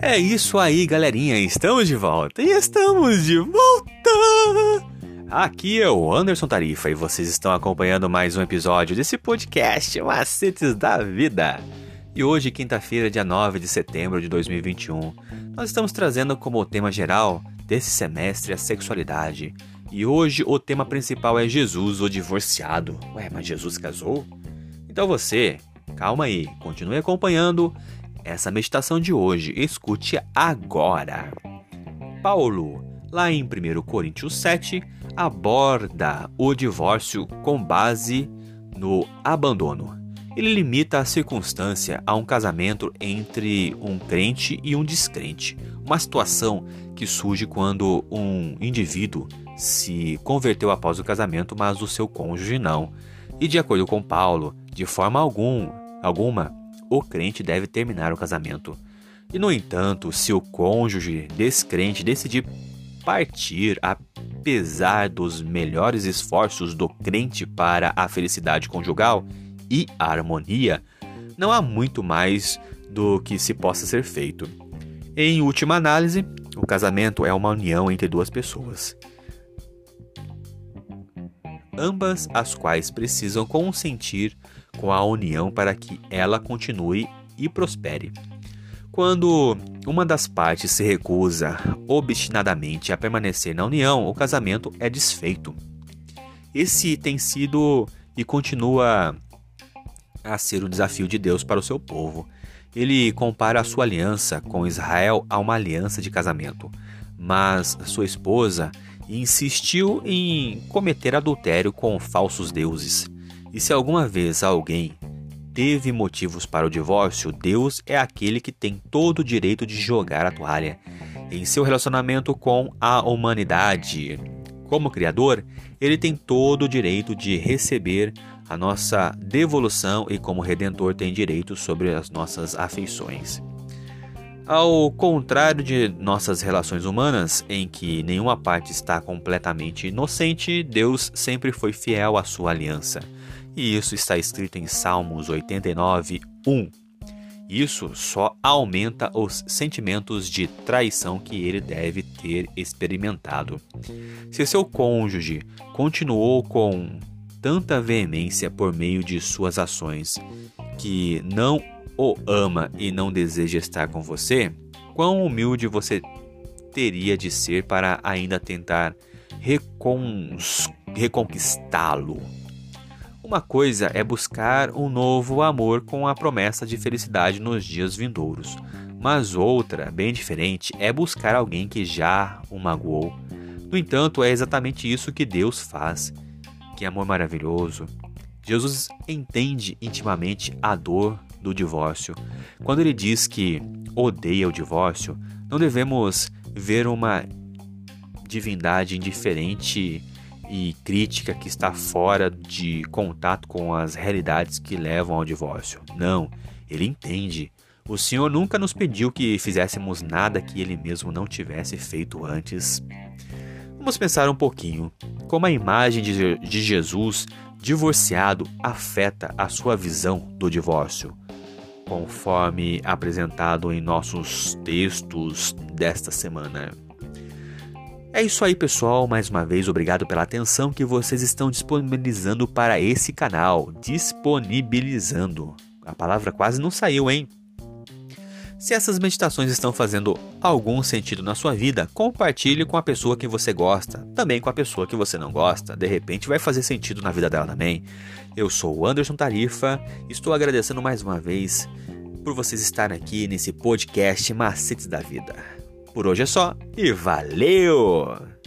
É isso aí, galerinha. Estamos de volta. E estamos de volta! Aqui é o Anderson Tarifa e vocês estão acompanhando mais um episódio desse podcast Macetes da Vida. E hoje, quinta-feira, dia 9 de setembro de 2021, nós estamos trazendo como tema geral desse semestre a sexualidade. E hoje o tema principal é Jesus, o divorciado. Ué, mas Jesus casou? Então você, calma aí, continue acompanhando essa meditação de hoje. Escute agora. Paulo, lá em 1 Coríntios 7, aborda o divórcio com base no abandono. Ele limita a circunstância a um casamento entre um crente e um descrente, uma situação que surge quando um indivíduo se converteu após o casamento, mas o seu cônjuge não. E de acordo com Paulo, de forma algum, alguma, o crente deve terminar o casamento. E no entanto, se o cônjuge descrente decidir partir apesar dos melhores esforços do crente para a felicidade conjugal e a harmonia, não há muito mais do que se possa ser feito. Em última análise, o casamento é uma união entre duas pessoas, ambas as quais precisam consentir com a união para que ela continue e prospere. Quando uma das partes se recusa obstinadamente a permanecer na união, o casamento é desfeito. Esse tem sido e continua a ser o desafio de Deus para o seu povo. Ele compara a sua aliança com Israel a uma aliança de casamento, mas sua esposa insistiu em cometer adultério com falsos deuses. E se alguma vez alguém teve motivos para o divórcio, Deus é aquele que tem todo o direito de jogar a toalha. Em seu relacionamento com a humanidade, como Criador, ele tem todo o direito de receber a nossa devolução e, como Redentor, tem direito sobre as nossas afeições. Ao contrário de nossas relações humanas, em que nenhuma parte está completamente inocente, Deus sempre foi fiel à sua aliança. E isso está escrito em Salmos 89, 1. Isso só aumenta os sentimentos de traição que ele deve ter experimentado. Se seu cônjuge continuou com tanta veemência por meio de suas ações que não o ama e não deseja estar com você, quão humilde você teria de ser para ainda tentar reconquistá-lo? Uma coisa é buscar um novo amor com a promessa de felicidade nos dias vindouros, mas outra, bem diferente, é buscar alguém que já o magoou. No entanto, é exatamente isso que Deus faz. Que amor maravilhoso! Jesus entende intimamente a dor do divórcio. Quando ele diz que odeia o divórcio, não devemos ver uma divindade indiferente e crítica que está fora de contato com as realidades que levam ao divórcio. Não, ele entende. O Senhor nunca nos pediu que fizéssemos nada que ele mesmo não tivesse feito antes. Vamos pensar um pouquinho como a imagem de, Jesus divorciado afeta a sua visão do divórcio conforme apresentado em nossos textos desta semana. É isso aí, pessoal. Mais uma vez, obrigado pela atenção que vocês estão disponibilizando para esse canal. Disponibilizando. A palavra quase não saiu, hein? Se essas meditações estão fazendo algum sentido na sua vida, compartilhe com a pessoa que você gosta, também com a pessoa que você não gosta. De repente vai fazer sentido na vida dela também. Eu sou o Anderson Tarifa, estou agradecendo mais uma vez por vocês estarem aqui nesse podcast Macetes da Vida. Por hoje é só e valeu!